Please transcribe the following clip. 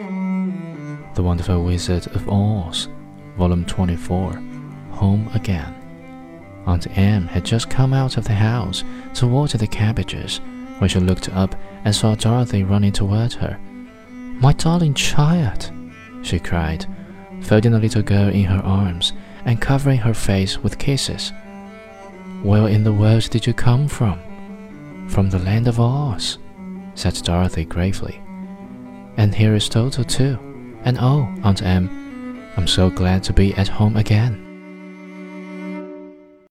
The Wonderful Wizard of Oz, Volume 24, Home Again. Aunt Em had just come out of the house to water the cabbages when she looked up and saw Dorothy running toward her. My darling child, she cried, folding the little girl in her arms and covering her face with kisses. Where in the world did you come from? From the land of Oz, said Dorothy gravely. And here is Toto too. And oh, Aunt Em, I'm so glad to be at home again.